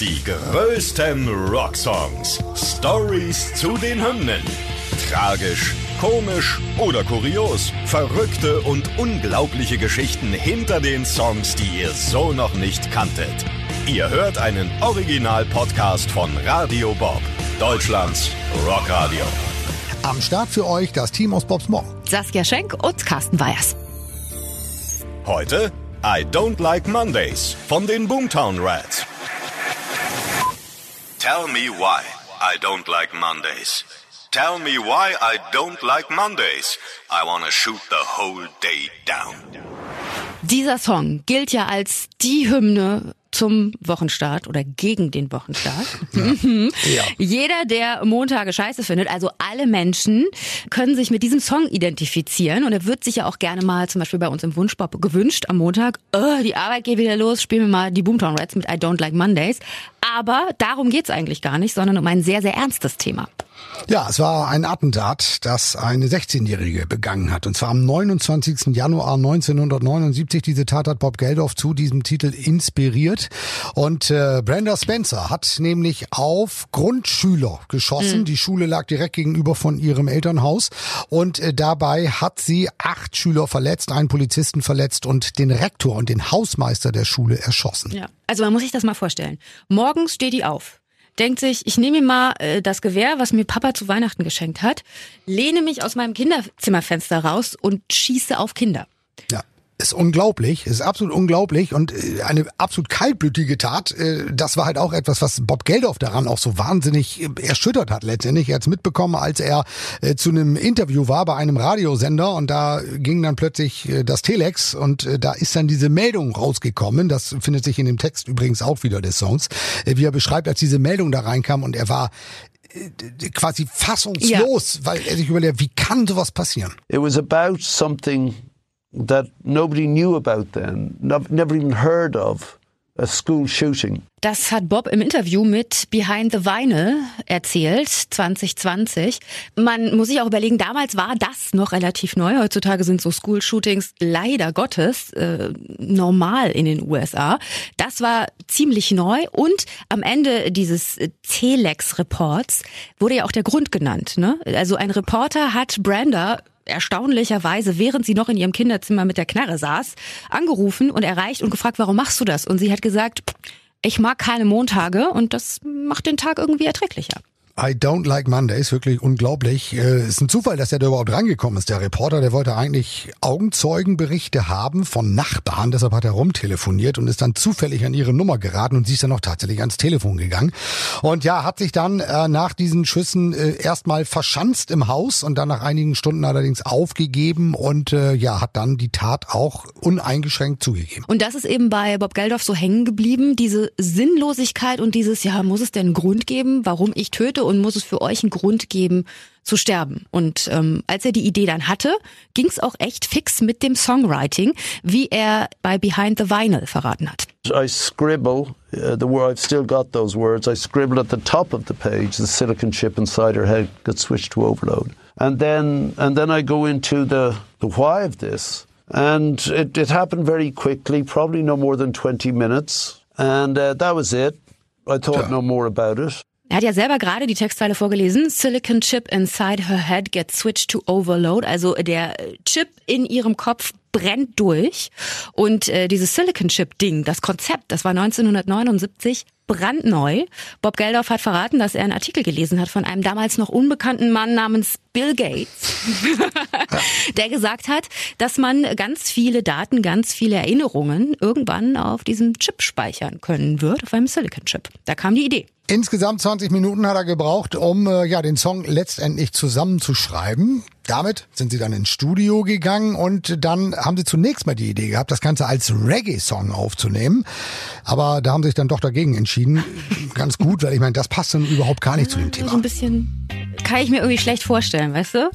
Die größten Rocksongs. Stories zu den Hymnen. Tragisch, komisch oder kurios. Verrückte und unglaubliche Geschichten hinter den Songs, die ihr so noch nicht kanntet. Ihr hört einen Original-Podcast von Radio Bob, Deutschlands Rockradio. Am Start für euch das Team aus Bobs Morgen. Saskia Schenk und Carsten Weyers. Heute I Don't Like Mondays von den Boomtown Rats. Tell me why I don't like Mondays. Tell me why I don't like Mondays. I wanna shoot the whole day down. Dieser Song gilt ja als die Hymne zum Wochenstart oder gegen den Wochenstart. Ja. Jeder, der Montage scheiße findet, also alle Menschen, können sich mit diesem Song identifizieren und er wird sich ja auch gerne mal zum Beispiel bei uns im Wunschpop gewünscht am Montag. Oh, die Arbeit geht wieder los, spielen wir mal die Boomtown Rats mit I Don't Like Mondays. Aber darum geht's eigentlich gar nicht, sondern um ein sehr, sehr ernstes Thema. Ja, es war ein Attentat, das eine 16-Jährige begangen hat. Und zwar am 29. Januar 1979. Diese Tat hat Bob Geldof zu diesem Titel inspiriert. Und äh, Brenda Spencer hat nämlich auf Grundschüler geschossen. Die Schule lag direkt gegenüber von ihrem Elternhaus. Und äh, dabei hat sie acht Schüler verletzt, einen Polizisten verletzt und den Rektor und den Hausmeister der Schule erschossen. Ja. Also man muss sich das mal vorstellen. Morgens steht die auf. Denkt sich, ich nehme mir mal äh, das Gewehr, was mir Papa zu Weihnachten geschenkt hat, lehne mich aus meinem Kinderzimmerfenster raus und schieße auf Kinder. Ja. Ist unglaublich, ist absolut unglaublich und äh, eine absolut kaltblütige Tat. Äh, Das war halt auch etwas, was Bob Geldof daran auch so wahnsinnig äh, erschüttert hat letztendlich. Er hat es mitbekommen, als er zu einem Interview war bei einem Radiosender und da ging dann plötzlich das Telex und da ist dann diese Meldung rausgekommen. Das findet sich in dem Text übrigens auch wieder des Songs, wie er beschreibt, als diese Meldung da reinkam und er war quasi fassungslos, weil er sich überlegt, wie kann sowas passieren? It was about something that nobody knew about then, never even heard of a school shooting. Das hat Bob im Interview mit Behind the Vinyl erzählt, 2020. Man muss sich auch überlegen, damals war das noch relativ neu. Heutzutage sind so School-Shootings leider Gottes äh, normal in den USA. Das war ziemlich neu und am Ende dieses Telex-Reports wurde ja auch der Grund genannt. Ne? Also ein Reporter hat Brenda erstaunlicherweise, während sie noch in ihrem Kinderzimmer mit der Knarre saß, angerufen und erreicht und gefragt, warum machst du das? Und sie hat gesagt, ich mag keine Montage und das macht den Tag irgendwie erträglicher. I don't like Mondays, wirklich unglaublich. Äh, ist ein Zufall, dass er da überhaupt rangekommen ist. Der Reporter, der wollte eigentlich Augenzeugenberichte haben von Nachbarn, deshalb hat er rumtelefoniert und ist dann zufällig an ihre Nummer geraten und sie ist dann auch tatsächlich ans Telefon gegangen. Und ja, hat sich dann äh, nach diesen Schüssen äh, erstmal verschanzt im Haus und dann nach einigen Stunden allerdings aufgegeben und äh, ja, hat dann die Tat auch uneingeschränkt zugegeben. Und das ist eben bei Bob Geldof so hängen geblieben, diese Sinnlosigkeit und dieses, ja, muss es denn einen Grund geben, warum ich töte und muss es für euch einen Grund geben, zu sterben. Und ähm, als er die Idee dann hatte, ging es auch echt fix mit dem Songwriting, wie er bei Behind the Vinyl verraten hat. I scribble uh, the word. I've still got those words. I scribble at the top of the page. The silicon chip inside her head gets switched to overload, and then and then I go into the the why of this, and it, it happened very quickly. Probably no more than twenty minutes, and uh, that was it. I thought no more about it. Er hat ja selber gerade die Textzeile vorgelesen. Silicon chip inside her head gets switched to overload. Also der Chip in ihrem Kopf brennt durch. Und äh, dieses Silicon Chip Ding, das Konzept, das war 1979 brandneu. Bob Geldof hat verraten, dass er einen Artikel gelesen hat von einem damals noch unbekannten Mann namens Bill Gates, der gesagt hat, dass man ganz viele Daten, ganz viele Erinnerungen irgendwann auf diesem Chip speichern können wird, auf einem Silicon Chip. Da kam die Idee. Insgesamt 20 Minuten hat er gebraucht, um äh, ja den Song letztendlich zusammenzuschreiben. Damit sind sie dann ins Studio gegangen und dann haben sie zunächst mal die Idee gehabt, das Ganze als Reggae-Song aufzunehmen. Aber da haben sie sich dann doch dagegen entschieden. Ganz gut, weil ich meine, das passt dann überhaupt gar nicht zu dem So Thema. ein bisschen kann ich mir irgendwie schlecht vorstellen, weißt du?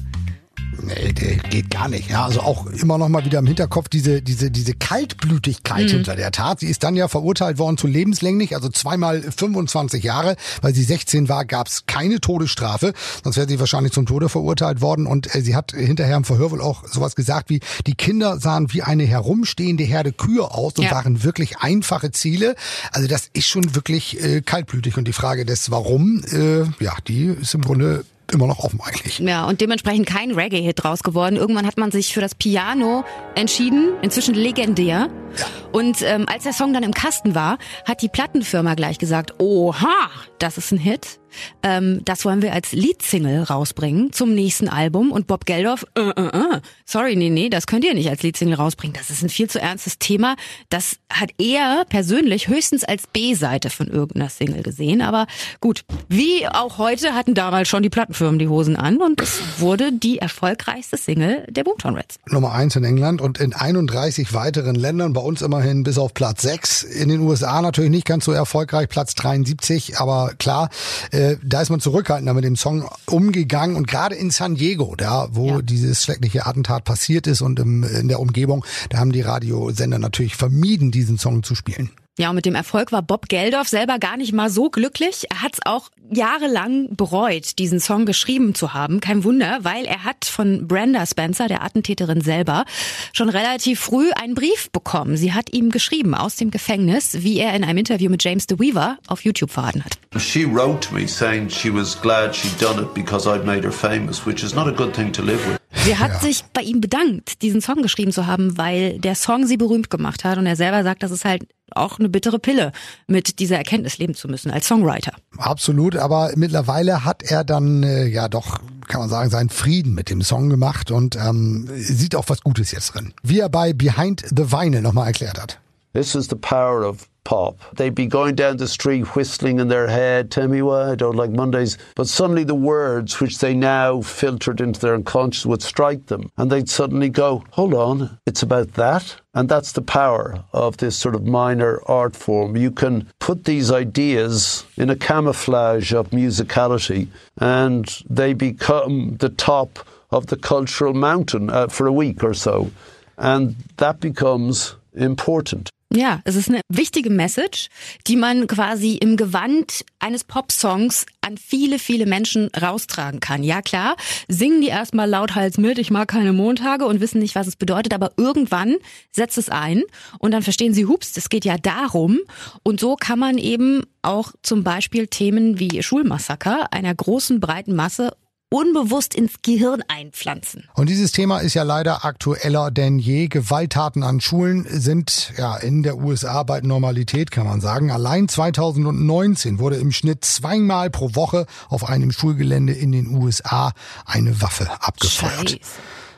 Nee, geht gar nicht. Ja, also auch immer noch mal wieder im Hinterkopf diese, diese, diese Kaltblütigkeit mhm. hinter der Tat. Sie ist dann ja verurteilt worden zu lebenslänglich, also zweimal 25 Jahre. Weil sie 16 war, gab es keine Todesstrafe. Sonst wäre sie wahrscheinlich zum Tode verurteilt worden. Und äh, sie hat hinterher im Verhör wohl auch sowas gesagt wie, die Kinder sahen wie eine herumstehende Herde Kühe aus und ja. waren wirklich einfache Ziele. Also das ist schon wirklich äh, kaltblütig. Und die Frage des Warum, äh, ja, die ist im Grunde immer noch offen eigentlich. Ja, und dementsprechend kein Reggae-Hit draus geworden. Irgendwann hat man sich für das Piano entschieden, inzwischen legendär. Ja. Und ähm, als der Song dann im Kasten war, hat die Plattenfirma gleich gesagt, oha, das ist ein Hit. Ähm, das wollen wir als Leadsingle rausbringen zum nächsten Album. Und Bob Geldof, äh, äh, äh, sorry, nee, nee, das könnt ihr nicht als Leadsingle rausbringen. Das ist ein viel zu ernstes Thema. Das hat er persönlich höchstens als B-Seite von irgendeiner Single gesehen. Aber gut, wie auch heute hatten damals schon die Plattenfirmen die Hosen an und es wurde die erfolgreichste Single der Boomtown Reds. Nummer eins in England und in 31 weiteren Ländern, bei uns immerhin bis auf Platz 6. In den USA natürlich nicht ganz so erfolgreich, Platz 73, aber klar, äh, äh, da ist man zurückhaltender mit dem Song umgegangen und gerade in San Diego, da wo ja. dieses schreckliche Attentat passiert ist und im, in der Umgebung, da haben die Radiosender natürlich vermieden, diesen Song zu spielen. Ja, und mit dem Erfolg war Bob Geldorf selber gar nicht mal so glücklich. Er hat es auch jahrelang bereut, diesen Song geschrieben zu haben. Kein Wunder, weil er hat von Brenda Spencer, der Attentäterin selber, schon relativ früh einen Brief bekommen. Sie hat ihm geschrieben aus dem Gefängnis, wie er in einem Interview mit James DeWeaver auf YouTube verraten hat. She wrote me saying she was glad she'd done it because I'd made her famous, which is not a good thing to live with. Sie hat ja. sich bei ihm bedankt, diesen Song geschrieben zu haben, weil der Song sie berühmt gemacht hat und er selber sagt, das ist halt auch eine bittere Pille, mit dieser Erkenntnis leben zu müssen als Songwriter. Absolut, aber mittlerweile hat er dann äh, ja doch, kann man sagen, seinen Frieden mit dem Song gemacht und ähm, sieht auch was Gutes jetzt drin. Wie er bei Behind the Vinyl nochmal erklärt hat. This is the power of pop. They'd be going down the street whistling in their head, tell me why I don't like Mondays. But suddenly the words which they now filtered into their unconscious would strike them. And they'd suddenly go, hold on, it's about that. And that's the power of this sort of minor art form. You can put these ideas in a camouflage of musicality and they become the top of the cultural mountain uh, for a week or so. And that becomes important. Ja, es ist eine wichtige Message, die man quasi im Gewand eines Popsongs an viele, viele Menschen raustragen kann. Ja klar, singen die erstmal lauthals mit, ich mag keine Montage und wissen nicht, was es bedeutet, aber irgendwann setzt es ein und dann verstehen sie, hups, es geht ja darum. Und so kann man eben auch zum Beispiel Themen wie Schulmassaker einer großen, breiten Masse unbewusst ins Gehirn einpflanzen. Und dieses Thema ist ja leider aktueller denn je. Gewalttaten an Schulen sind ja in der USA bald Normalität, kann man sagen. Allein 2019 wurde im Schnitt zweimal pro Woche auf einem Schulgelände in den USA eine Waffe abgefeuert. Scheiße.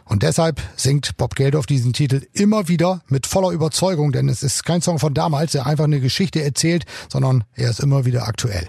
Und deshalb singt Bob Geldof diesen Titel immer wieder mit voller Überzeugung, denn es ist kein Song von damals, der einfach eine Geschichte erzählt, sondern er ist immer wieder aktuell.